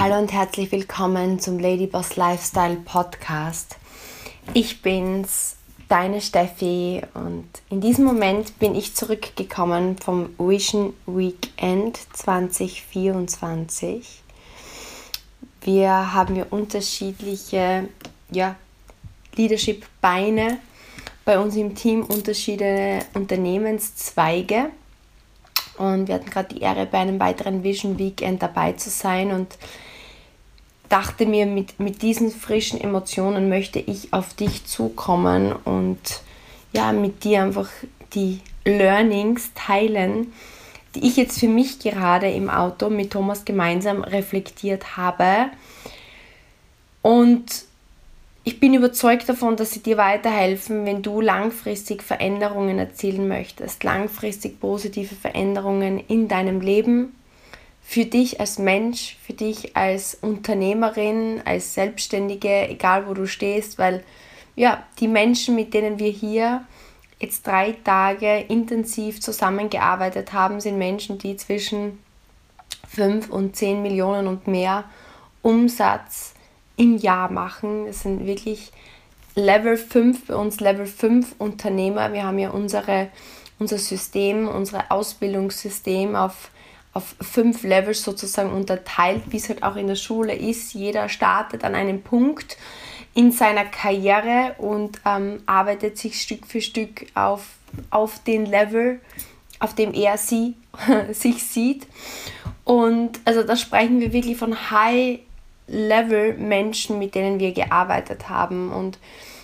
Hallo und herzlich willkommen zum Ladyboss Lifestyle Podcast. Ich bin's, deine Steffi, und in diesem Moment bin ich zurückgekommen vom Vision Weekend 2024. Wir haben hier unterschiedliche ja, Leadership-Beine bei uns im Team, unterschiedliche Unternehmenszweige. Und wir hatten gerade die Ehre, bei einem weiteren Vision Weekend dabei zu sein und dachte mir, mit, mit diesen frischen Emotionen möchte ich auf dich zukommen und ja, mit dir einfach die Learnings teilen, die ich jetzt für mich gerade im Auto mit Thomas gemeinsam reflektiert habe. Und ich bin überzeugt davon, dass sie dir weiterhelfen, wenn du langfristig Veränderungen erzielen möchtest, langfristig positive Veränderungen in deinem Leben, für dich als Mensch, für dich als Unternehmerin, als Selbstständige, egal wo du stehst, weil ja, die Menschen, mit denen wir hier jetzt drei Tage intensiv zusammengearbeitet haben, sind Menschen, die zwischen 5 und 10 Millionen und mehr Umsatz im Jahr machen. Das sind wirklich Level 5 bei uns, Level 5 Unternehmer. Wir haben ja unsere, unser System, unser Ausbildungssystem auf, auf fünf Levels sozusagen unterteilt, wie es halt auch in der Schule ist. Jeder startet an einem Punkt in seiner Karriere und ähm, arbeitet sich Stück für Stück auf, auf den Level, auf dem er sie sich sieht. Und also da sprechen wir wirklich von High Level-Menschen, mit denen wir gearbeitet haben. Und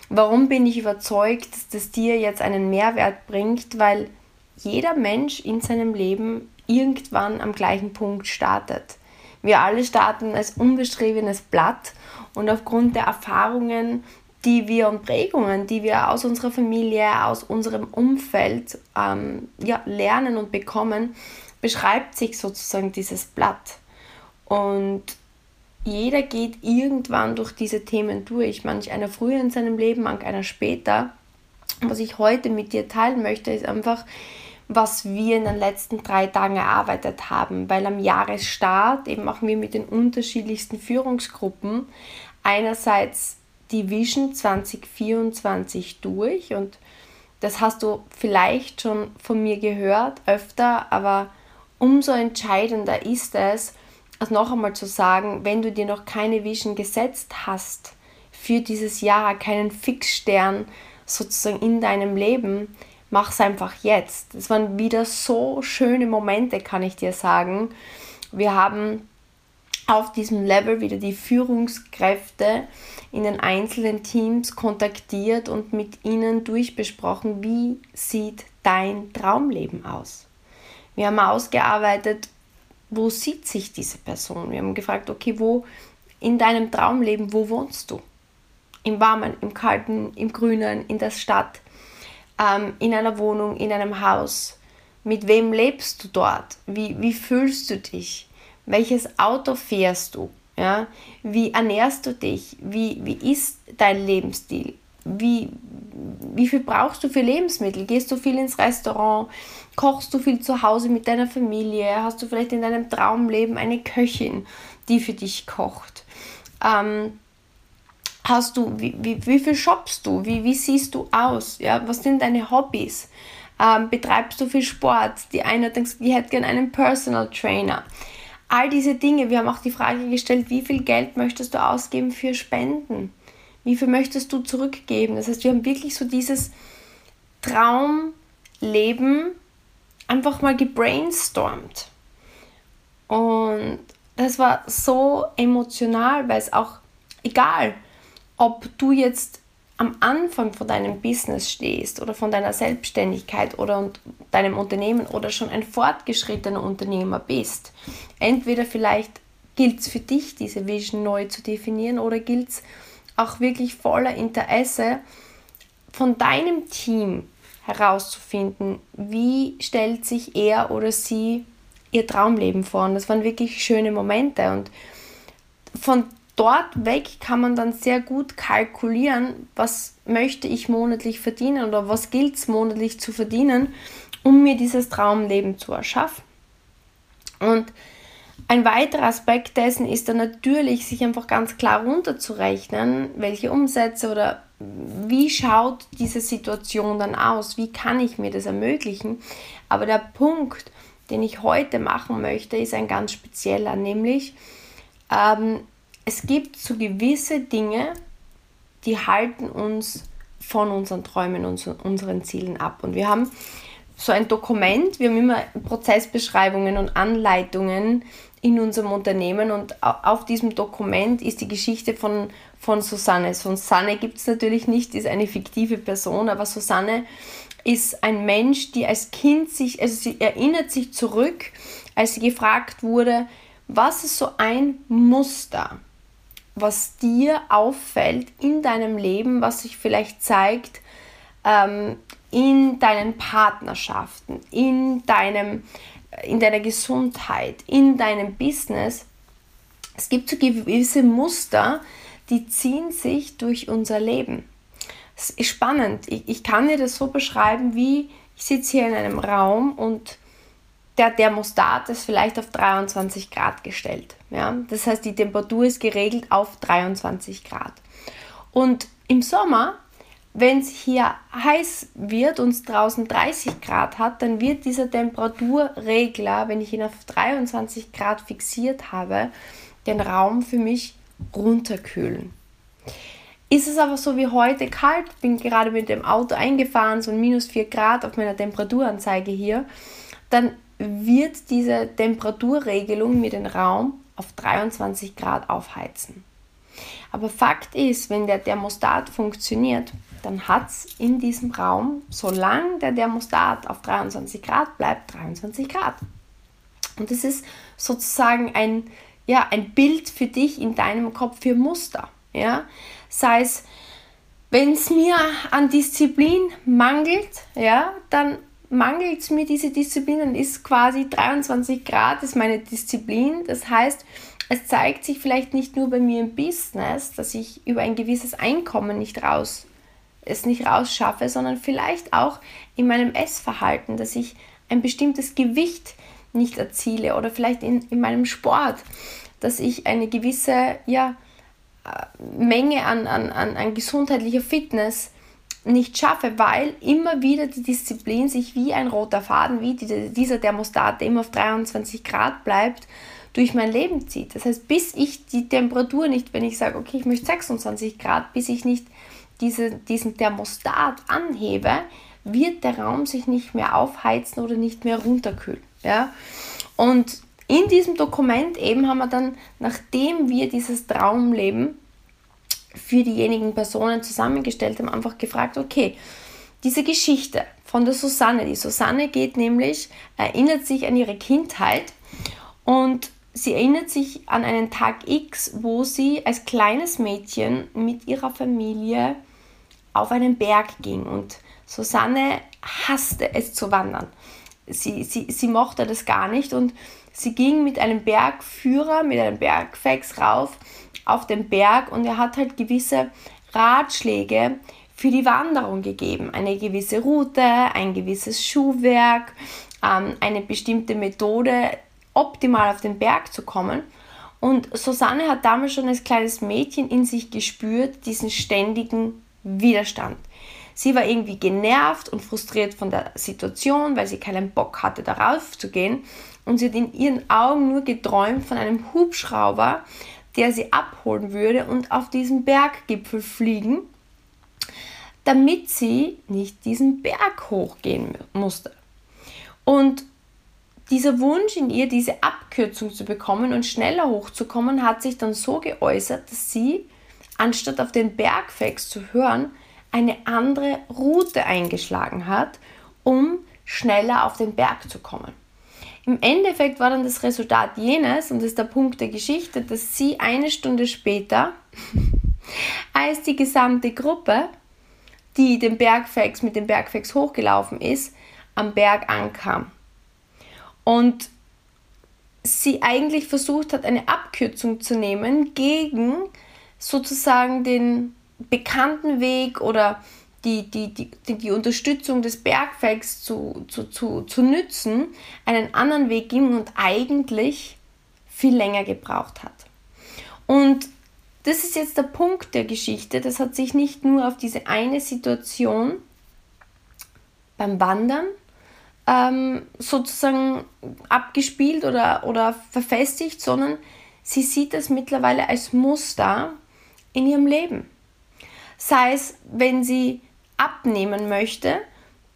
warum bin ich überzeugt, dass das dir jetzt einen Mehrwert bringt? Weil jeder Mensch in seinem Leben irgendwann am gleichen Punkt startet. Wir alle starten als unbeschriebenes Blatt und aufgrund der Erfahrungen, die wir und Prägungen, die wir aus unserer Familie, aus unserem Umfeld ähm, ja, lernen und bekommen, beschreibt sich sozusagen dieses Blatt. Und jeder geht irgendwann durch diese Themen durch. Manch einer früher in seinem Leben, manch einer später. Was ich heute mit dir teilen möchte, ist einfach, was wir in den letzten drei Tagen erarbeitet haben, weil am Jahresstart eben auch wir mit den unterschiedlichsten Führungsgruppen einerseits die Vision 2024 durch und das hast du vielleicht schon von mir gehört öfter, aber umso entscheidender ist es, also noch einmal zu sagen, wenn du dir noch keine Vision gesetzt hast für dieses Jahr, keinen Fixstern sozusagen in deinem Leben, mach es einfach jetzt. Es waren wieder so schöne Momente, kann ich dir sagen. Wir haben auf diesem Level wieder die Führungskräfte in den einzelnen Teams kontaktiert und mit ihnen durchbesprochen, wie sieht dein Traumleben aus. Wir haben ausgearbeitet, wo sieht sich diese Person? Wir haben gefragt, okay, wo in deinem Traumleben, wo wohnst du? Im Warmen, im Kalten, im Grünen, in der Stadt, ähm, in einer Wohnung, in einem Haus. Mit wem lebst du dort? Wie, wie fühlst du dich? Welches Auto fährst du? Ja? Wie ernährst du dich? Wie, wie ist dein Lebensstil? Wie, wie viel brauchst du für Lebensmittel? Gehst du viel ins Restaurant? Kochst du viel zu Hause mit deiner Familie? Hast du vielleicht in deinem Traumleben eine Köchin, die für dich kocht? Ähm, hast du, wie, wie, wie viel shoppst du? Wie, wie siehst du aus? Ja, was sind deine Hobbys? Ähm, betreibst du viel Sport? Die eine denkt, die hätte gerne einen Personal Trainer. All diese Dinge. Wir haben auch die Frage gestellt, wie viel Geld möchtest du ausgeben für Spenden? Wie viel möchtest du zurückgeben? Das heißt, wir haben wirklich so dieses Traumleben einfach mal gebrainstormt. Und das war so emotional, weil es auch egal, ob du jetzt am Anfang von deinem Business stehst oder von deiner Selbstständigkeit oder deinem Unternehmen oder schon ein fortgeschrittener Unternehmer bist. Entweder vielleicht gilt es für dich, diese Vision neu zu definieren oder gilt es auch wirklich voller Interesse von deinem Team herauszufinden, wie stellt sich er oder sie ihr Traumleben vor. Und das waren wirklich schöne Momente. Und von dort weg kann man dann sehr gut kalkulieren, was möchte ich monatlich verdienen oder was gilt es monatlich zu verdienen, um mir dieses Traumleben zu erschaffen. Und ein weiterer Aspekt dessen ist dann natürlich, sich einfach ganz klar runterzurechnen, welche Umsätze oder wie schaut diese Situation dann aus, wie kann ich mir das ermöglichen. Aber der Punkt, den ich heute machen möchte, ist ein ganz spezieller, nämlich ähm, es gibt so gewisse Dinge, die halten uns von unseren Träumen und unseren Zielen ab. Und wir haben so ein Dokument, wir haben immer Prozessbeschreibungen und Anleitungen in unserem Unternehmen und auf diesem Dokument ist die Geschichte von, von Susanne. Susanne gibt es natürlich nicht, ist eine fiktive Person, aber Susanne ist ein Mensch, die als Kind sich, also sie erinnert sich zurück, als sie gefragt wurde, was ist so ein Muster, was dir auffällt in deinem Leben, was sich vielleicht zeigt ähm, in deinen Partnerschaften, in, deinem, in deiner Gesundheit, in deinem Business. Es gibt so gewisse Muster, die ziehen sich durch unser Leben. Es ist spannend. Ich, ich kann dir das so beschreiben, wie ich sitze hier in einem Raum und der Thermostat ist vielleicht auf 23 Grad gestellt. Ja? Das heißt, die Temperatur ist geregelt auf 23 Grad. Und im Sommer, wenn es hier heiß wird und es draußen 30 Grad hat, dann wird dieser Temperaturregler, wenn ich ihn auf 23 Grad fixiert habe, den Raum für mich runterkühlen. Ist es aber so wie heute kalt, bin gerade mit dem Auto eingefahren, so minus 4 Grad auf meiner Temperaturanzeige hier, dann wird diese Temperaturregelung mir den Raum auf 23 Grad aufheizen. Aber Fakt ist, wenn der Thermostat funktioniert, dann hat es in diesem Raum, solange der Thermostat auf 23 Grad bleibt, 23 Grad. Und das ist sozusagen ein, ja, ein Bild für dich in deinem Kopf für Muster. Ja? Sei es, wenn es mir an Disziplin mangelt, ja, dann mangelt es mir diese Disziplin, dann ist quasi 23 Grad ist meine Disziplin. Das heißt, es zeigt sich vielleicht nicht nur bei mir im Business, dass ich über ein gewisses Einkommen nicht raus, es nicht rausschaffe, sondern vielleicht auch in meinem Essverhalten, dass ich ein bestimmtes Gewicht nicht erziele oder vielleicht in, in meinem Sport, dass ich eine gewisse ja, äh, Menge an, an, an, an gesundheitlicher Fitness nicht schaffe, weil immer wieder die Disziplin sich wie ein roter Faden, wie die, dieser Thermostat, der immer auf 23 Grad bleibt, durch mein Leben zieht. Das heißt, bis ich die Temperatur nicht, wenn ich sage, okay, ich möchte 26 Grad, bis ich nicht diese, diesen Thermostat anhebe, wird der Raum sich nicht mehr aufheizen oder nicht mehr runterkühlen. Ja? Und in diesem Dokument eben haben wir dann, nachdem wir dieses Traumleben für diejenigen Personen zusammengestellt haben, einfach gefragt, okay, diese Geschichte von der Susanne, die Susanne geht nämlich, erinnert sich an ihre Kindheit und sie erinnert sich an einen Tag X, wo sie als kleines Mädchen mit ihrer Familie auf einen Berg ging und Susanne hasste es zu wandern. Sie, sie, sie mochte das gar nicht und sie ging mit einem Bergführer, mit einem Bergfex rauf auf den Berg und er hat halt gewisse Ratschläge für die Wanderung gegeben. Eine gewisse Route, ein gewisses Schuhwerk, ähm, eine bestimmte Methode, optimal auf den Berg zu kommen. Und Susanne hat damals schon als kleines Mädchen in sich gespürt, diesen ständigen Widerstand. Sie war irgendwie genervt und frustriert von der Situation, weil sie keinen Bock hatte, darauf zu gehen. Und sie hat in ihren Augen nur geträumt von einem Hubschrauber, der sie abholen würde und auf diesen Berggipfel fliegen, damit sie nicht diesen Berg hochgehen musste. Und dieser Wunsch in ihr, diese Abkürzung zu bekommen und schneller hochzukommen, hat sich dann so geäußert, dass sie, anstatt auf den Bergfex zu hören, eine andere Route eingeschlagen hat, um schneller auf den Berg zu kommen. Im Endeffekt war dann das Resultat jenes, und das ist der Punkt der Geschichte, dass sie eine Stunde später als die gesamte Gruppe, die den Bergfex mit dem Bergfex hochgelaufen ist, am Berg ankam. Und sie eigentlich versucht hat, eine Abkürzung zu nehmen gegen sozusagen den bekannten Weg oder die, die, die, die Unterstützung des Bergfegs zu, zu, zu, zu nützen, einen anderen Weg ging und eigentlich viel länger gebraucht hat. Und das ist jetzt der Punkt der Geschichte. Das hat sich nicht nur auf diese eine Situation beim Wandern ähm, sozusagen abgespielt oder, oder verfestigt, sondern sie sieht das mittlerweile als Muster in ihrem Leben. Sei es, wenn sie abnehmen möchte,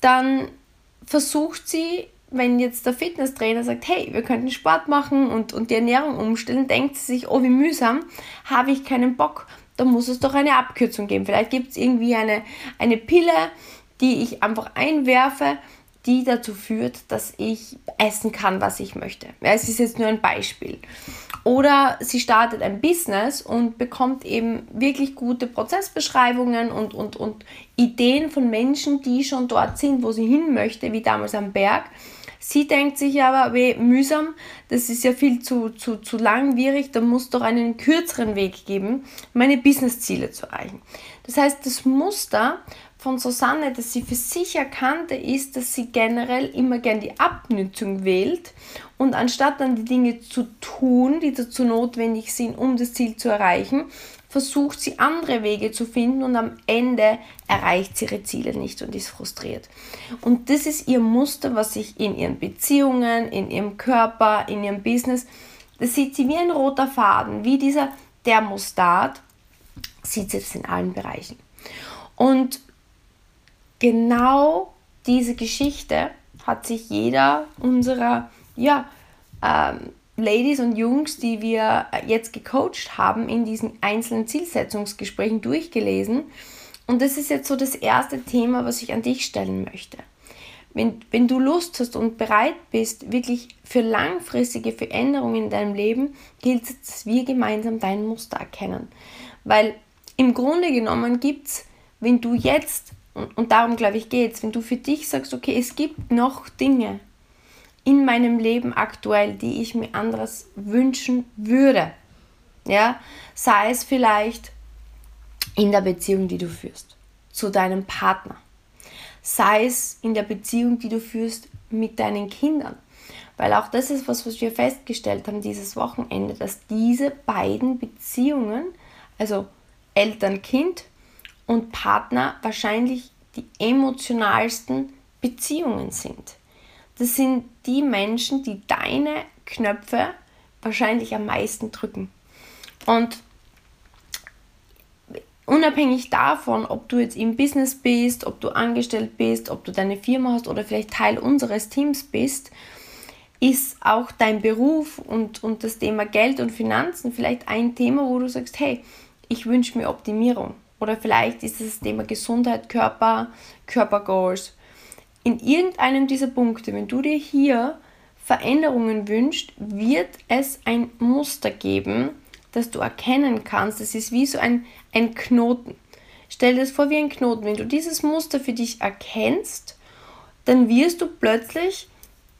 dann versucht sie, wenn jetzt der Fitnesstrainer sagt, hey, wir könnten Sport machen und, und die Ernährung umstellen, denkt sie sich, oh, wie mühsam, habe ich keinen Bock. Da muss es doch eine Abkürzung geben. Vielleicht gibt es irgendwie eine, eine Pille, die ich einfach einwerfe, die dazu führt, dass ich essen kann, was ich möchte. Ja, es ist jetzt nur ein Beispiel. Oder sie startet ein Business und bekommt eben wirklich gute Prozessbeschreibungen und, und, und Ideen von Menschen, die schon dort sind, wo sie hin möchte, wie damals am Berg. Sie denkt sich aber, weh, mühsam, das ist ja viel zu, zu, zu langwierig, da muss doch einen kürzeren Weg geben, meine Businessziele zu erreichen. Das heißt, das Muster von Susanne, dass sie für sich erkannte, ist, dass sie generell immer gern die Abnützung wählt und anstatt dann die Dinge zu tun, die dazu notwendig sind, um das Ziel zu erreichen, versucht sie andere Wege zu finden und am Ende erreicht sie ihre Ziele nicht und ist frustriert. Und das ist ihr Muster, was sich in ihren Beziehungen, in ihrem Körper, in ihrem Business, das sieht sie wie ein roter Faden, wie dieser Thermostat, sieht sie das in allen Bereichen. Und genau diese Geschichte hat sich jeder unserer ja, ähm, Ladies und Jungs, die wir jetzt gecoacht haben, in diesen einzelnen Zielsetzungsgesprächen durchgelesen. Und das ist jetzt so das erste Thema, was ich an dich stellen möchte. Wenn, wenn du Lust hast und bereit bist, wirklich für langfristige Veränderungen in deinem Leben, gilt es, dass wir gemeinsam dein Muster erkennen. Weil im Grunde genommen gibt es, wenn du jetzt und, und darum, glaube ich, geht es. Wenn du für dich sagst, okay, es gibt noch Dinge in meinem Leben aktuell, die ich mir anderes wünschen würde. Ja, sei es vielleicht in der Beziehung, die du führst, zu deinem Partner. Sei es in der Beziehung, die du führst mit deinen Kindern. Weil auch das ist was, was wir festgestellt haben dieses Wochenende, dass diese beiden Beziehungen, also Eltern-Kind und Partner wahrscheinlich die emotionalsten Beziehungen sind. Das sind die Menschen, die deine Knöpfe wahrscheinlich am meisten drücken. Und unabhängig davon, ob du jetzt im Business bist, ob du angestellt bist, ob du deine Firma hast oder vielleicht Teil unseres Teams bist, ist auch dein Beruf und, und das Thema Geld und Finanzen vielleicht ein Thema, wo du sagst, hey, ich wünsche mir Optimierung. Oder vielleicht ist es das Thema Gesundheit, Körper, Körpergoals. In irgendeinem dieser Punkte, wenn du dir hier Veränderungen wünschst, wird es ein Muster geben, das du erkennen kannst. Das ist wie so ein, ein Knoten. Stell dir das vor wie ein Knoten. Wenn du dieses Muster für dich erkennst, dann wirst du plötzlich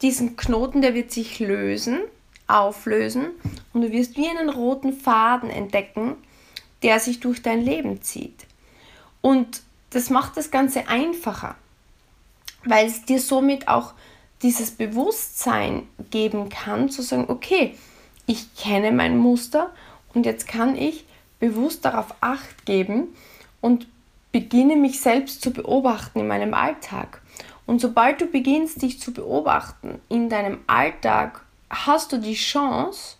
diesen Knoten, der wird sich lösen, auflösen und du wirst wie einen roten Faden entdecken, der sich durch dein Leben zieht. Und das macht das Ganze einfacher, weil es dir somit auch dieses Bewusstsein geben kann, zu sagen, okay, ich kenne mein Muster und jetzt kann ich bewusst darauf acht geben und beginne mich selbst zu beobachten in meinem Alltag. Und sobald du beginnst, dich zu beobachten in deinem Alltag, hast du die Chance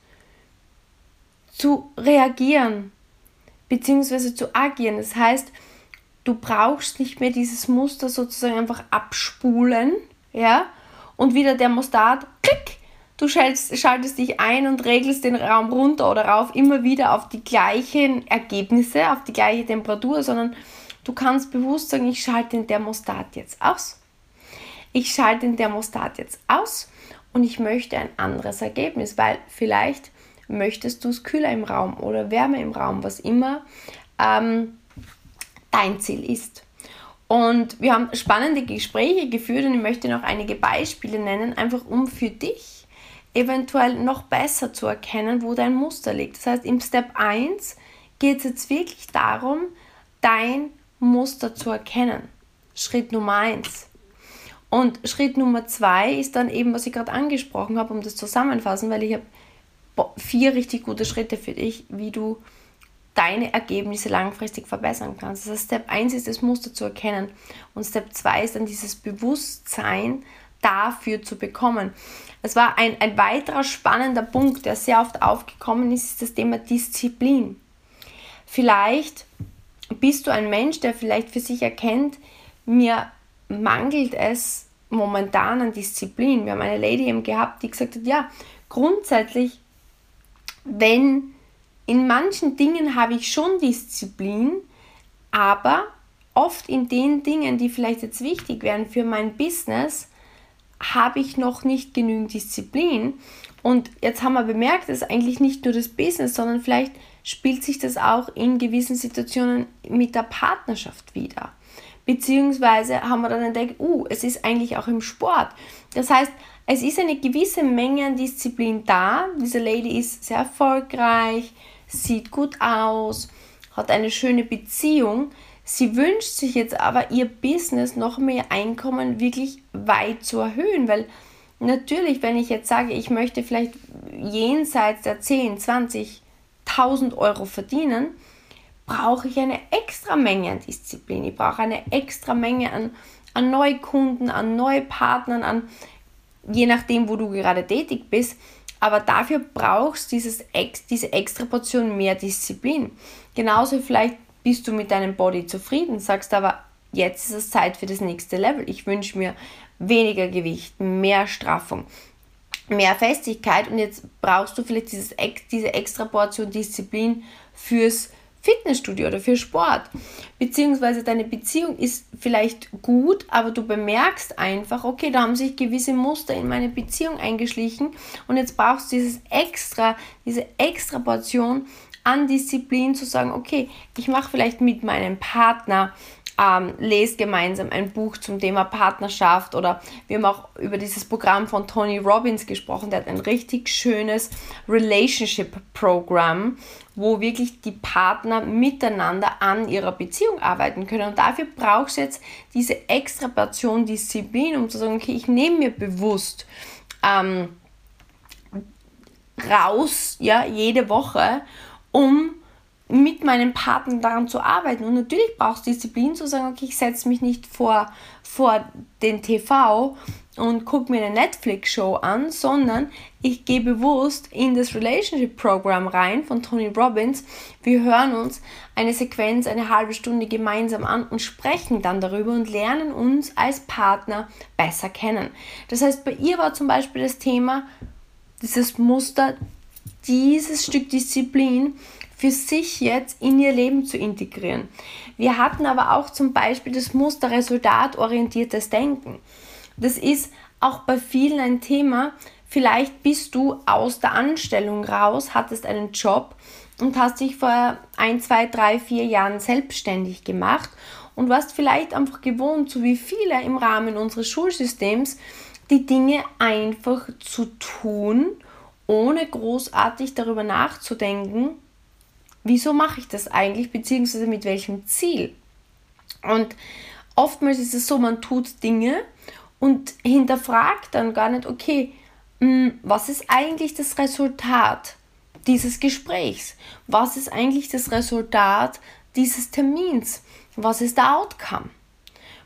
zu reagieren, beziehungsweise zu agieren. Das heißt, du brauchst nicht mehr dieses Muster sozusagen einfach abspulen, ja, und wieder der Thermostat, klick, du schaltest, schaltest dich ein und regelst den Raum runter oder rauf immer wieder auf die gleichen Ergebnisse, auf die gleiche Temperatur, sondern du kannst bewusst sagen, ich schalte den Thermostat jetzt aus. Ich schalte den Thermostat jetzt aus und ich möchte ein anderes Ergebnis, weil vielleicht möchtest du es kühler im Raum oder wärmer im Raum, was immer ähm, dein Ziel ist. Und wir haben spannende Gespräche geführt und ich möchte noch einige Beispiele nennen, einfach um für dich eventuell noch besser zu erkennen, wo dein Muster liegt. Das heißt, im Step 1 geht es jetzt wirklich darum, dein Muster zu erkennen. Schritt Nummer 1. Und Schritt Nummer 2 ist dann eben, was ich gerade angesprochen habe, um das zusammenfassen, weil ich habe vier richtig gute Schritte für dich, wie du deine Ergebnisse langfristig verbessern kannst. Das heißt, Step 1 ist das Muster zu erkennen und Step 2 ist dann dieses Bewusstsein dafür zu bekommen. Es war ein, ein weiterer spannender Punkt, der sehr oft aufgekommen ist, ist das Thema Disziplin. Vielleicht bist du ein Mensch, der vielleicht für sich erkennt, mir mangelt es momentan an Disziplin. Wir haben eine Lady eben gehabt, die gesagt hat, ja, grundsätzlich, wenn in manchen Dingen habe ich schon Disziplin, aber oft in den Dingen, die vielleicht jetzt wichtig wären für mein Business, habe ich noch nicht genügend Disziplin. Und jetzt haben wir bemerkt, dass eigentlich nicht nur das Business, sondern vielleicht spielt sich das auch in gewissen Situationen mit der Partnerschaft wieder. Beziehungsweise haben wir dann entdeckt, uh, es ist eigentlich auch im Sport. Das heißt, es ist eine gewisse Menge an Disziplin da. Diese Lady ist sehr erfolgreich, sieht gut aus, hat eine schöne Beziehung. Sie wünscht sich jetzt aber, ihr Business noch mehr Einkommen wirklich weit zu erhöhen, weil natürlich, wenn ich jetzt sage, ich möchte vielleicht jenseits der 10, 20, 1000 Euro verdienen, brauche ich eine extra Menge an Disziplin. Ich brauche eine extra Menge an, an Neukunden, an Neupartnern, an je nachdem, wo du gerade tätig bist. Aber dafür brauchst dieses, diese extra Portion mehr Disziplin. Genauso vielleicht bist du mit deinem Body zufrieden, sagst aber, jetzt ist es Zeit für das nächste Level. Ich wünsche mir weniger Gewicht, mehr Straffung, mehr Festigkeit und jetzt brauchst du vielleicht dieses, diese extra Portion Disziplin fürs Fitnessstudio oder für Sport. Beziehungsweise deine Beziehung ist vielleicht gut, aber du bemerkst einfach, okay, da haben sich gewisse Muster in meine Beziehung eingeschlichen und jetzt brauchst du dieses extra, diese extra Portion an Disziplin zu sagen, okay, ich mache vielleicht mit meinem Partner ähm, lest gemeinsam ein Buch zum Thema Partnerschaft oder wir haben auch über dieses Programm von Tony Robbins gesprochen, der hat ein richtig schönes Relationship-Programm, wo wirklich die Partner miteinander an ihrer Beziehung arbeiten können. Und dafür brauchst du jetzt diese extra Portion Disziplin, um zu sagen, okay, ich nehme mir bewusst ähm, raus, ja, jede Woche, um mit meinem Partner daran zu arbeiten. Und natürlich brauchst du Disziplin zu sagen, okay, ich setze mich nicht vor, vor den TV und gucke mir eine Netflix-Show an, sondern ich gehe bewusst in das Relationship-Programm rein von Tony Robbins. Wir hören uns eine Sequenz, eine halbe Stunde gemeinsam an und sprechen dann darüber und lernen uns als Partner besser kennen. Das heißt, bei ihr war zum Beispiel das Thema, dieses Muster, dieses Stück Disziplin, für sich jetzt in ihr Leben zu integrieren. Wir hatten aber auch zum Beispiel das Muster resultatorientiertes Denken. Das ist auch bei vielen ein Thema. Vielleicht bist du aus der Anstellung raus, hattest einen Job und hast dich vor ein, zwei, drei, vier Jahren selbstständig gemacht und warst vielleicht einfach gewohnt, so wie viele im Rahmen unseres Schulsystems, die Dinge einfach zu tun, ohne großartig darüber nachzudenken, wieso mache ich das eigentlich, beziehungsweise mit welchem Ziel. Und oftmals ist es so, man tut Dinge und hinterfragt dann gar nicht, okay, hm, was ist eigentlich das Resultat dieses Gesprächs? Was ist eigentlich das Resultat dieses Termins? Was ist der Outcome?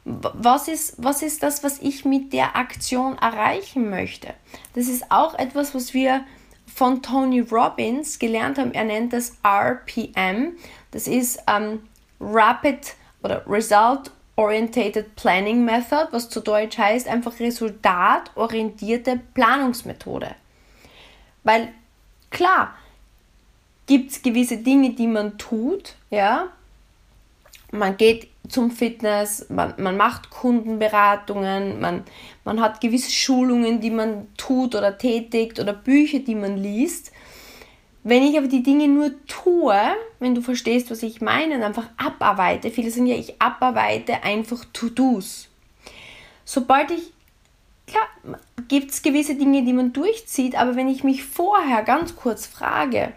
Was ist, was ist das, was ich mit der Aktion erreichen möchte? Das ist auch etwas, was wir von Tony Robbins gelernt haben. Er nennt das RPM. Das ist ähm, Rapid oder Result Orientated Planning Method, was zu Deutsch heißt einfach resultatorientierte Planungsmethode. Weil klar, gibt es gewisse Dinge, die man tut, ja. Man geht zum Fitness, man, man macht Kundenberatungen, man, man hat gewisse Schulungen, die man tut oder tätigt oder Bücher, die man liest. Wenn ich aber die Dinge nur tue, wenn du verstehst, was ich meine, und einfach abarbeite, viele sagen ja, ich abarbeite einfach To-Dos. Sobald ich, klar, gibt es gewisse Dinge, die man durchzieht, aber wenn ich mich vorher ganz kurz frage,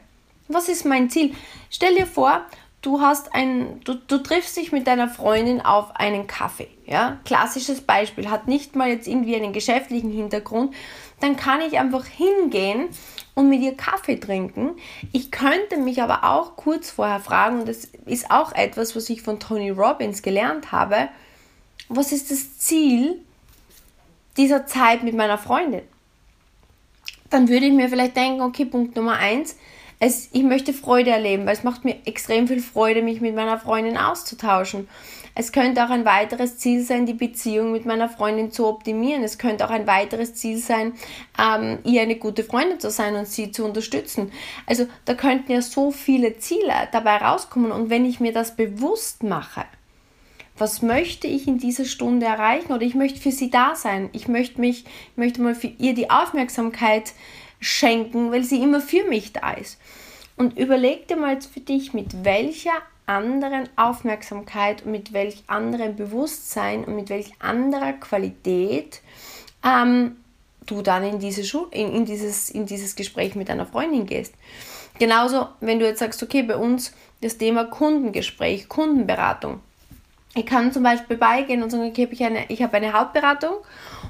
was ist mein Ziel? Stell dir vor, du hast ein, du, du triffst dich mit deiner Freundin auf einen Kaffee. Ja? Klassisches Beispiel, hat nicht mal jetzt irgendwie einen geschäftlichen Hintergrund. Dann kann ich einfach hingehen und mit ihr Kaffee trinken. Ich könnte mich aber auch kurz vorher fragen, und das ist auch etwas, was ich von Tony Robbins gelernt habe, was ist das Ziel dieser Zeit mit meiner Freundin? Dann würde ich mir vielleicht denken, okay, Punkt Nummer eins, es, ich möchte Freude erleben, weil es macht mir extrem viel Freude, mich mit meiner Freundin auszutauschen. Es könnte auch ein weiteres Ziel sein, die Beziehung mit meiner Freundin zu optimieren. Es könnte auch ein weiteres Ziel sein, ähm, ihr eine gute Freundin zu sein und sie zu unterstützen. Also da könnten ja so viele Ziele dabei rauskommen. Und wenn ich mir das bewusst mache, was möchte ich in dieser Stunde erreichen oder ich möchte für sie da sein. Ich möchte mich, ich möchte mal für ihr die Aufmerksamkeit schenken, weil sie immer für mich da ist. Und überleg dir mal jetzt für dich, mit welcher anderen Aufmerksamkeit und mit welch anderem Bewusstsein und mit welch anderer Qualität ähm, du dann in, diese in, in, dieses, in dieses Gespräch mit deiner Freundin gehst. Genauso, wenn du jetzt sagst, okay, bei uns das Thema Kundengespräch, Kundenberatung. Ich kann zum Beispiel beigehen und sagen, okay, ich habe eine, Hautberatung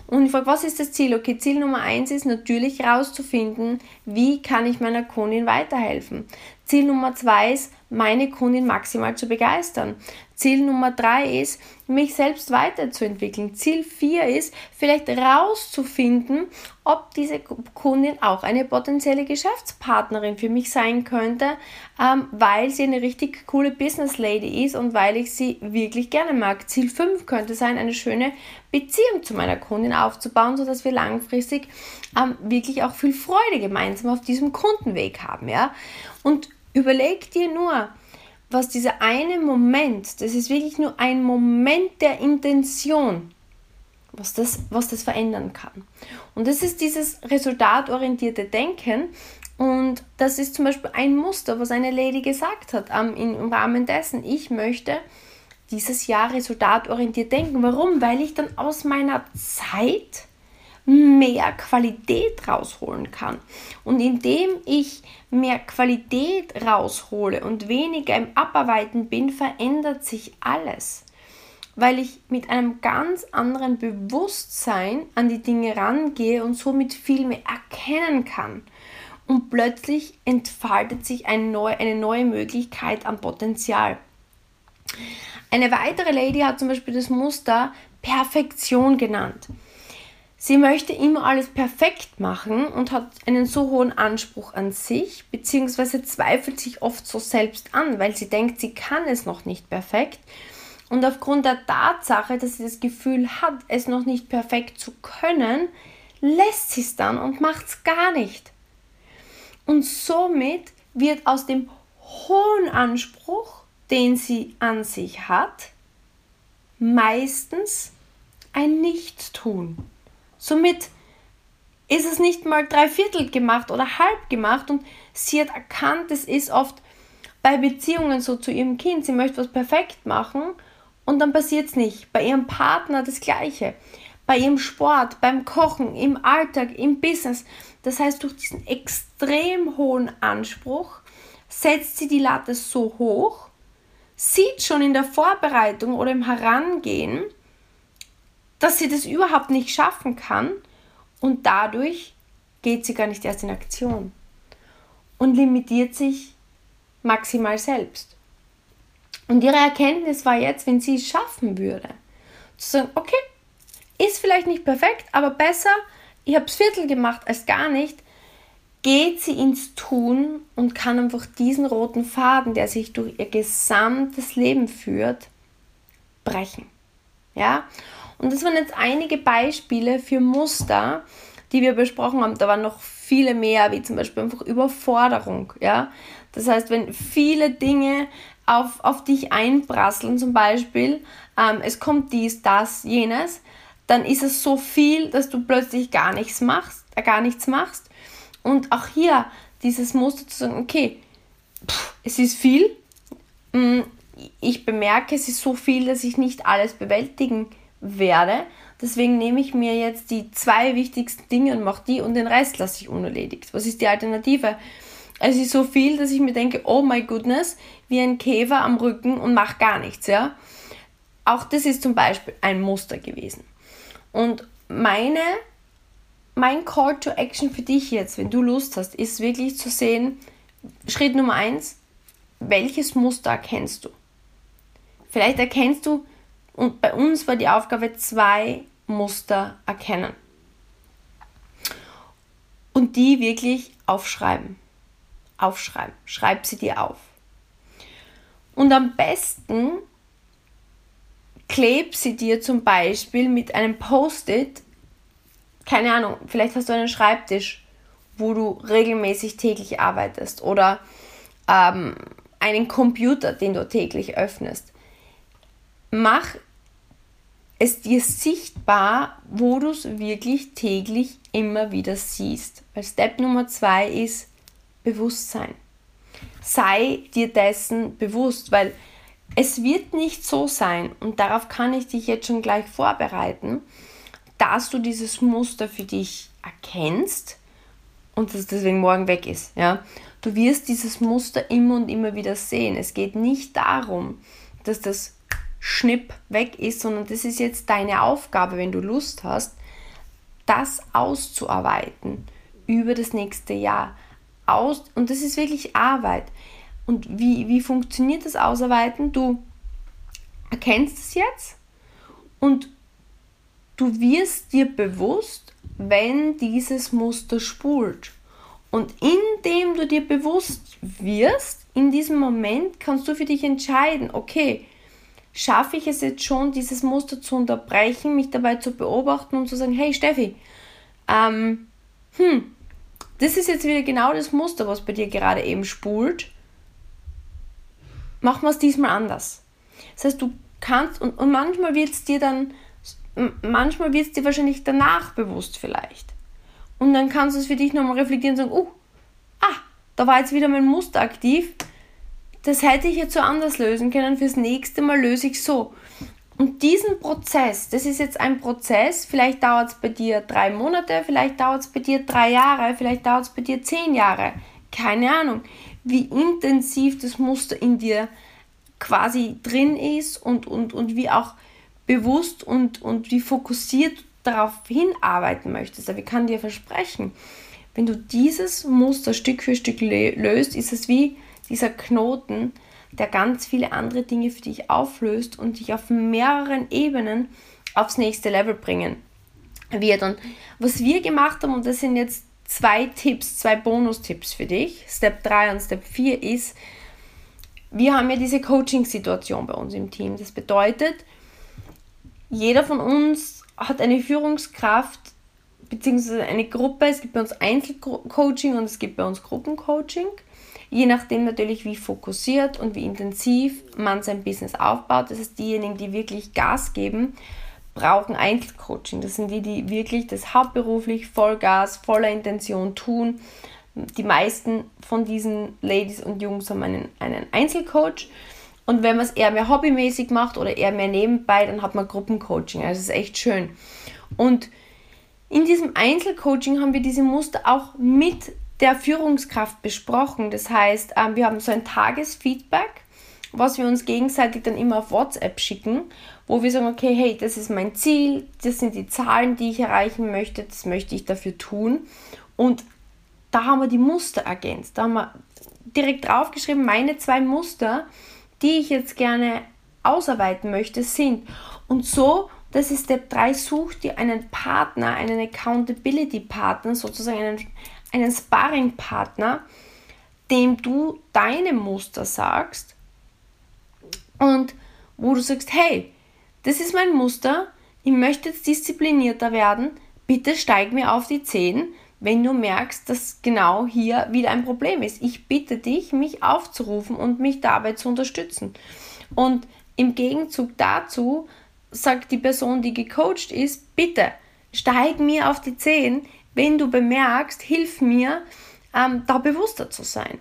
und ich frage, was ist das Ziel? Okay, Ziel Nummer eins ist natürlich herauszufinden, wie kann ich meiner Kundin weiterhelfen. Ziel Nummer zwei ist, meine Kundin maximal zu begeistern. Ziel Nummer drei ist, mich selbst weiterzuentwickeln. Ziel vier ist, vielleicht herauszufinden, ob diese Kundin auch eine potenzielle Geschäftspartnerin für mich sein könnte, ähm, weil sie eine richtig coole Business Lady ist und weil ich sie wirklich gerne mag. Ziel fünf könnte sein, eine schöne Beziehung zu meiner Kundin aufzubauen, sodass wir langfristig ähm, wirklich auch viel Freude gemeinsam auf diesem Kundenweg haben. Ja? Und Überleg dir nur, was dieser eine Moment, das ist wirklich nur ein Moment der Intention, was das, was das verändern kann. Und das ist dieses resultatorientierte Denken. Und das ist zum Beispiel ein Muster, was eine Lady gesagt hat im Rahmen dessen. Ich möchte dieses Jahr resultatorientiert denken. Warum? Weil ich dann aus meiner Zeit mehr Qualität rausholen kann. Und indem ich mehr Qualität raushole und weniger im Abarbeiten bin, verändert sich alles. Weil ich mit einem ganz anderen Bewusstsein an die Dinge rangehe und somit viel mehr erkennen kann. Und plötzlich entfaltet sich eine neue, eine neue Möglichkeit an Potenzial. Eine weitere Lady hat zum Beispiel das Muster Perfektion genannt. Sie möchte immer alles perfekt machen und hat einen so hohen Anspruch an sich, beziehungsweise zweifelt sich oft so selbst an, weil sie denkt, sie kann es noch nicht perfekt. Und aufgrund der Tatsache, dass sie das Gefühl hat, es noch nicht perfekt zu können, lässt sie es dann und macht es gar nicht. Und somit wird aus dem hohen Anspruch, den sie an sich hat, meistens ein Nichtstun. Somit ist es nicht mal drei Viertel gemacht oder halb gemacht und sie hat erkannt, es ist oft bei Beziehungen so zu ihrem Kind, sie möchte was perfekt machen und dann passiert es nicht. Bei ihrem Partner das gleiche. Bei ihrem Sport, beim Kochen, im Alltag, im Business. Das heißt, durch diesen extrem hohen Anspruch setzt sie die Latte so hoch, sieht schon in der Vorbereitung oder im Herangehen, dass sie das überhaupt nicht schaffen kann und dadurch geht sie gar nicht erst in Aktion und limitiert sich maximal selbst. Und ihre Erkenntnis war jetzt, wenn sie es schaffen würde, zu sagen, okay, ist vielleicht nicht perfekt, aber besser, ich habe es Viertel gemacht als gar nicht, geht sie ins Tun und kann einfach diesen roten Faden, der sich durch ihr gesamtes Leben führt, brechen. Ja? Und das waren jetzt einige Beispiele für Muster, die wir besprochen haben. Da waren noch viele mehr, wie zum Beispiel einfach Überforderung. Ja? Das heißt, wenn viele Dinge auf, auf dich einprasseln, zum Beispiel, ähm, es kommt dies, das, jenes, dann ist es so viel, dass du plötzlich gar nichts machst, äh, gar nichts machst. Und auch hier dieses Muster zu sagen, okay, pff, es ist viel, mm, ich bemerke, es ist so viel, dass ich nicht alles bewältigen kann werde. Deswegen nehme ich mir jetzt die zwei wichtigsten Dinge und mache die und den Rest lasse ich unerledigt. Was ist die Alternative? Es ist so viel, dass ich mir denke, oh my goodness, wie ein Käfer am Rücken und mache gar nichts, ja. Auch das ist zum Beispiel ein Muster gewesen. Und meine mein Call to Action für dich jetzt, wenn du Lust hast, ist wirklich zu sehen, Schritt Nummer eins, welches Muster erkennst du? Vielleicht erkennst du, und bei uns war die Aufgabe, zwei Muster erkennen. Und die wirklich aufschreiben. Aufschreiben. Schreib sie dir auf. Und am besten kleb sie dir zum Beispiel mit einem Post-it, keine Ahnung, vielleicht hast du einen Schreibtisch, wo du regelmäßig täglich arbeitest oder ähm, einen Computer, den du täglich öffnest. Mach es dir sichtbar, wo du es wirklich täglich immer wieder siehst. Weil Step Nummer zwei ist Bewusstsein. Sei dir dessen bewusst, weil es wird nicht so sein, und darauf kann ich dich jetzt schon gleich vorbereiten, dass du dieses Muster für dich erkennst und dass es deswegen morgen weg ist. Ja? Du wirst dieses Muster immer und immer wieder sehen. Es geht nicht darum, dass das Schnipp weg ist, sondern das ist jetzt deine Aufgabe, wenn du Lust hast, das auszuarbeiten über das nächste Jahr. Aus, und das ist wirklich Arbeit. Und wie, wie funktioniert das Ausarbeiten? Du erkennst es jetzt und du wirst dir bewusst, wenn dieses Muster spult. Und indem du dir bewusst wirst, in diesem Moment kannst du für dich entscheiden, okay, schaffe ich es jetzt schon, dieses Muster zu unterbrechen, mich dabei zu beobachten und zu sagen, hey Steffi, ähm, hm, das ist jetzt wieder genau das Muster, was bei dir gerade eben spult. Machen wir es diesmal anders. Das heißt, du kannst, und, und manchmal wird es dir dann, manchmal wird es dir wahrscheinlich danach bewusst vielleicht. Und dann kannst du es für dich nochmal reflektieren und sagen, oh, ah, da war jetzt wieder mein Muster aktiv das hätte ich jetzt so anders lösen können, fürs nächste Mal löse ich so. Und diesen Prozess, das ist jetzt ein Prozess, vielleicht dauert es bei dir drei Monate, vielleicht dauert es bei dir drei Jahre, vielleicht dauert es bei dir zehn Jahre, keine Ahnung, wie intensiv das Muster in dir quasi drin ist und, und, und wie auch bewusst und, und wie fokussiert darauf hinarbeiten möchtest. Aber ich kann dir versprechen, wenn du dieses Muster Stück für Stück löst, ist es wie dieser Knoten, der ganz viele andere Dinge für dich auflöst und dich auf mehreren Ebenen aufs nächste Level bringen wird. Und was wir gemacht haben, und das sind jetzt zwei Tipps, zwei Bonustipps für dich, Step 3 und Step 4 ist, wir haben ja diese Coaching-Situation bei uns im Team. Das bedeutet, jeder von uns hat eine Führungskraft bzw. eine Gruppe. Es gibt bei uns Einzelcoaching und es gibt bei uns Gruppencoaching. Je nachdem natürlich, wie fokussiert und wie intensiv man sein Business aufbaut. Das heißt, diejenigen, die wirklich Gas geben, brauchen Einzelcoaching. Das sind die, die wirklich das hauptberuflich Vollgas, voller Intention tun. Die meisten von diesen Ladies und Jungs haben einen, einen Einzelcoach. Und wenn man es eher mehr hobbymäßig macht oder eher mehr nebenbei, dann hat man Gruppencoaching. Also es ist echt schön. Und in diesem Einzelcoaching haben wir diese Muster auch mit der Führungskraft besprochen. Das heißt, ähm, wir haben so ein Tagesfeedback, was wir uns gegenseitig dann immer auf WhatsApp schicken, wo wir sagen, okay, hey, das ist mein Ziel, das sind die Zahlen, die ich erreichen möchte, das möchte ich dafür tun. Und da haben wir die Muster ergänzt. Da haben wir direkt draufgeschrieben, meine zwei Muster, die ich jetzt gerne ausarbeiten möchte, sind. Und so, das ist Step 3, such dir einen Partner, einen Accountability Partner, sozusagen einen, einen Sparringpartner, dem du deine Muster sagst und wo du sagst, hey, das ist mein Muster, ich möchte jetzt disziplinierter werden, bitte steig mir auf die Zehen, wenn du merkst, dass genau hier wieder ein Problem ist. Ich bitte dich, mich aufzurufen und mich dabei zu unterstützen. Und im Gegenzug dazu sagt die Person, die gecoacht ist, bitte steig mir auf die Zehen, wenn du bemerkst, hilf mir, ähm, da bewusster zu sein.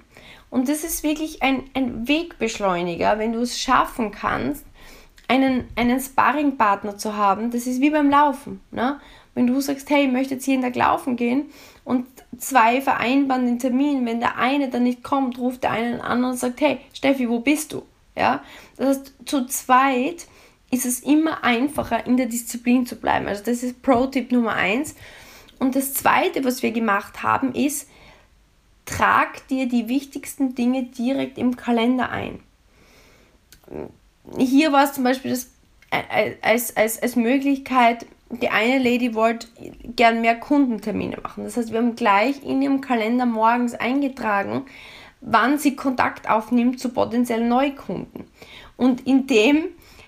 Und das ist wirklich ein, ein Wegbeschleuniger, wenn du es schaffen kannst, einen, einen Sparringpartner zu haben. Das ist wie beim Laufen. Ne? Wenn du sagst, hey, ich möchte jetzt jeden Tag laufen gehen und zwei vereinbaren den Termin, wenn der eine dann nicht kommt, ruft der eine den anderen und sagt, hey, Steffi, wo bist du? Ja? Das heißt, zu zweit ist es immer einfacher, in der Disziplin zu bleiben. Also das ist Pro-Tipp Nummer eins. Und das Zweite, was wir gemacht haben, ist, trag dir die wichtigsten Dinge direkt im Kalender ein. Hier war es zum Beispiel das, äh, äh, als, als, als Möglichkeit, die eine Lady wollte gern mehr Kundentermine machen. Das heißt, wir haben gleich in ihrem Kalender morgens eingetragen, wann sie Kontakt aufnimmt zu potenziellen Neukunden. Und indem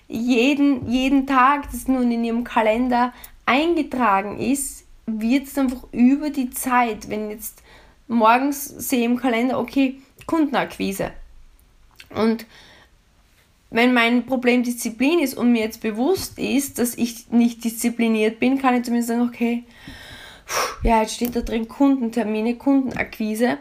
jeden, jeden Tag das nun in ihrem Kalender eingetragen ist, wird es einfach über die Zeit, wenn jetzt morgens sehe im Kalender, okay, Kundenakquise. Und wenn mein Problem Disziplin ist und mir jetzt bewusst ist, dass ich nicht diszipliniert bin, kann ich zumindest sagen, okay, ja, jetzt steht da drin Kundentermine, Kundenakquise.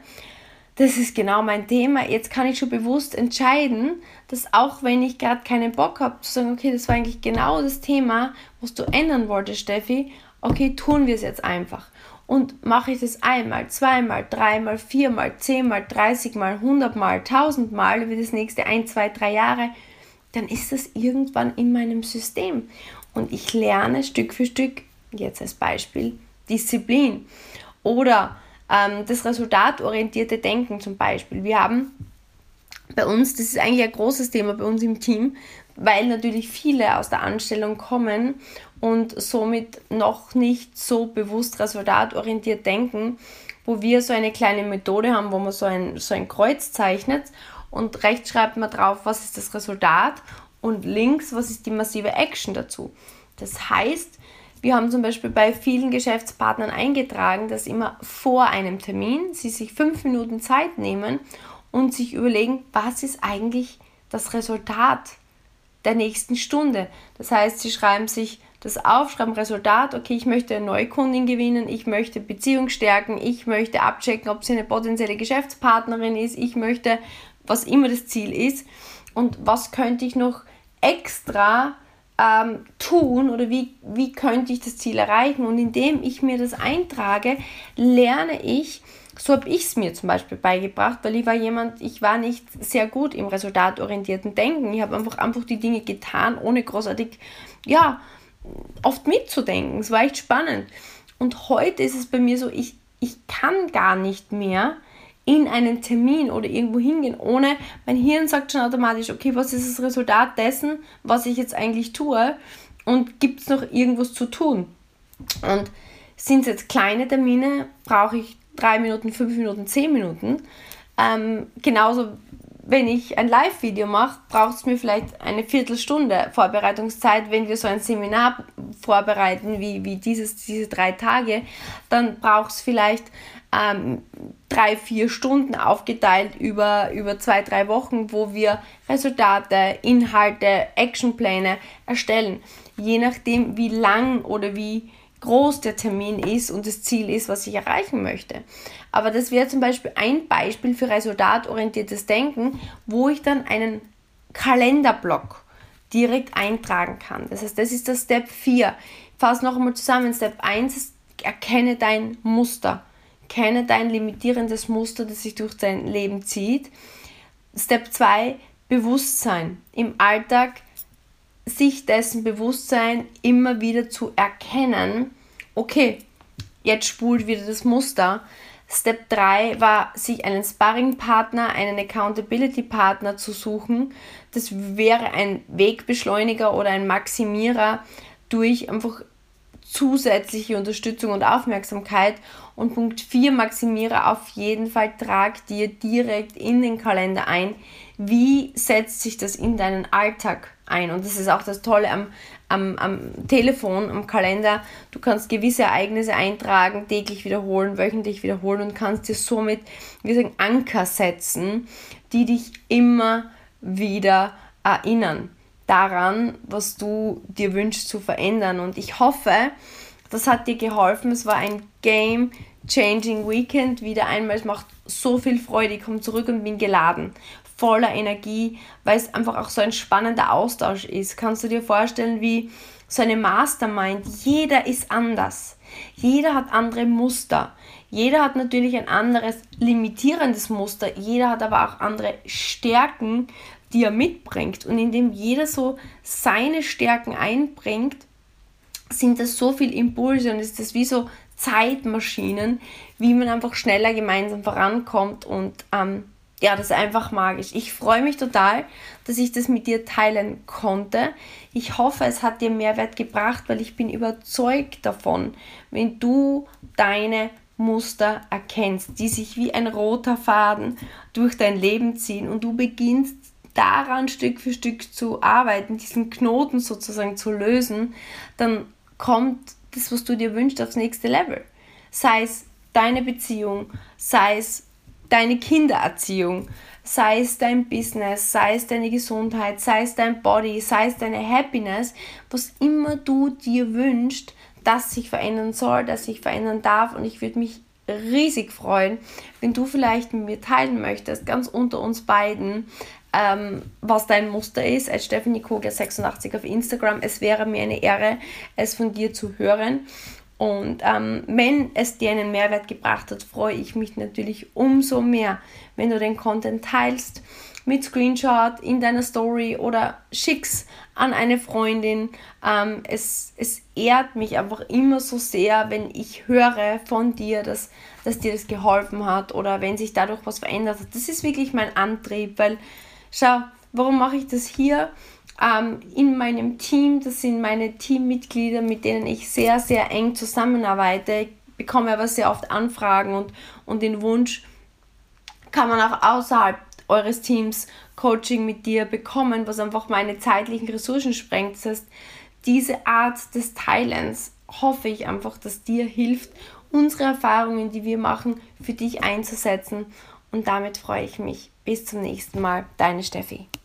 Das ist genau mein Thema. Jetzt kann ich schon bewusst entscheiden, dass auch wenn ich gerade keinen Bock habe, zu sagen, okay, das war eigentlich genau das Thema, was du ändern wolltest, Steffi, okay, tun wir es jetzt einfach. Und mache ich das einmal, zweimal, dreimal, viermal, zehnmal, dreißigmal, hundertmal, tausendmal über das nächste ein, zwei, drei Jahre, dann ist das irgendwann in meinem System. Und ich lerne Stück für Stück, jetzt als Beispiel, Disziplin. Oder ähm, das resultatorientierte Denken zum Beispiel. Wir haben bei uns, das ist eigentlich ein großes Thema bei uns im Team, weil natürlich viele aus der Anstellung kommen und somit noch nicht so bewusst resultatorientiert denken, wo wir so eine kleine Methode haben, wo man so ein, so ein Kreuz zeichnet und rechts schreibt man drauf, was ist das Resultat und links, was ist die massive Action dazu. Das heißt, wir haben zum Beispiel bei vielen Geschäftspartnern eingetragen, dass immer vor einem Termin sie sich fünf Minuten Zeit nehmen und sich überlegen, was ist eigentlich das Resultat der nächsten Stunde. Das heißt, sie schreiben sich das auf, schreiben Resultat, okay, ich möchte eine Neukundin gewinnen, ich möchte Beziehung stärken, ich möchte abchecken, ob sie eine potenzielle Geschäftspartnerin ist, ich möchte, was immer das Ziel ist und was könnte ich noch extra ähm, tun oder wie, wie könnte ich das Ziel erreichen. Und indem ich mir das eintrage, lerne ich, so habe ich es mir zum Beispiel beigebracht, weil ich war jemand, ich war nicht sehr gut im resultatorientierten Denken. Ich habe einfach, einfach die Dinge getan, ohne großartig, ja, oft mitzudenken. Es war echt spannend. Und heute ist es bei mir so, ich, ich kann gar nicht mehr in einen Termin oder irgendwo hingehen, ohne mein Hirn sagt schon automatisch, okay, was ist das Resultat dessen, was ich jetzt eigentlich tue und gibt es noch irgendwas zu tun? Und sind es jetzt kleine Termine, brauche ich drei Minuten, fünf Minuten, zehn Minuten. Ähm, genauso, wenn ich ein Live-Video mache, braucht es mir vielleicht eine Viertelstunde Vorbereitungszeit. Wenn wir so ein Seminar vorbereiten, wie, wie dieses, diese drei Tage, dann braucht es vielleicht ähm, drei, vier Stunden aufgeteilt über, über zwei, drei Wochen, wo wir Resultate, Inhalte, Actionpläne erstellen. Je nachdem, wie lang oder wie groß der Termin ist und das Ziel ist, was ich erreichen möchte. Aber das wäre zum Beispiel ein Beispiel für resultatorientiertes Denken, wo ich dann einen Kalenderblock direkt eintragen kann. Das heißt, das ist der Step 4. Ich fasse noch einmal zusammen. Step 1 ist, erkenne dein Muster. Kenne dein limitierendes Muster, das sich durch dein Leben zieht. Step 2, Bewusstsein. Im Alltag sich dessen Bewusstsein immer wieder zu erkennen, okay, jetzt spult wieder das Muster. Step 3 war, sich einen Sparring-Partner, einen Accountability-Partner zu suchen. Das wäre ein Wegbeschleuniger oder ein Maximierer durch einfach zusätzliche Unterstützung und Aufmerksamkeit. Und Punkt 4, maximiere auf jeden Fall, trag dir direkt in den Kalender ein, wie setzt sich das in deinen Alltag ein. Und das ist auch das Tolle am, am, am Telefon, am Kalender. Du kannst gewisse Ereignisse eintragen, täglich wiederholen, wöchentlich wiederholen und kannst dir somit, wie sagen, Anker setzen, die dich immer wieder erinnern daran, was du dir wünschst zu verändern. Und ich hoffe, das hat dir geholfen. Es war ein Game Changing Weekend. Wieder einmal, es macht so viel Freude. Ich komme zurück und bin geladen, voller Energie, weil es einfach auch so ein spannender Austausch ist. Kannst du dir vorstellen, wie so eine Mastermind, jeder ist anders. Jeder hat andere Muster. Jeder hat natürlich ein anderes limitierendes Muster. Jeder hat aber auch andere Stärken, die er mitbringt. Und indem jeder so seine Stärken einbringt, sind das so viele Impulse und ist das wie so Zeitmaschinen, wie man einfach schneller gemeinsam vorankommt und ähm, ja, das ist einfach magisch. Ich freue mich total, dass ich das mit dir teilen konnte. Ich hoffe, es hat dir Mehrwert gebracht, weil ich bin überzeugt davon, wenn du deine Muster erkennst, die sich wie ein roter Faden durch dein Leben ziehen und du beginnst daran Stück für Stück zu arbeiten, diesen Knoten sozusagen zu lösen, dann kommt das, was du dir wünschst, aufs nächste Level. Sei es deine Beziehung, sei es deine Kindererziehung, sei es dein Business, sei es deine Gesundheit, sei es dein Body, sei es deine Happiness, was immer du dir wünschst, das sich verändern soll, das sich verändern darf. Und ich würde mich riesig freuen, wenn du vielleicht mit mir teilen möchtest, ganz unter uns beiden, ähm, was dein Muster ist, als Stephanie Kogler 86 auf Instagram. Es wäre mir eine Ehre, es von dir zu hören. Und ähm, wenn es dir einen Mehrwert gebracht hat, freue ich mich natürlich umso mehr, wenn du den Content teilst mit Screenshot in deiner Story oder schickst an eine Freundin. Ähm, es, es ehrt mich einfach immer so sehr, wenn ich höre von dir, dass, dass dir das geholfen hat oder wenn sich dadurch was verändert hat. Das ist wirklich mein Antrieb, weil schau, warum mache ich das hier? ähm, in meinem Team. Das sind meine Teammitglieder, mit denen ich sehr, sehr eng zusammenarbeite. Ich bekomme aber sehr oft Anfragen und, und den Wunsch, kann man auch außerhalb eures Teams Coaching mit dir bekommen, was einfach meine zeitlichen Ressourcen sprengt. Das heißt, diese Art des Teilens hoffe ich einfach, dass dir hilft, unsere Erfahrungen, die wir machen, für dich einzusetzen. Und damit freue ich mich. Bis zum nächsten Mal. Deine Steffi.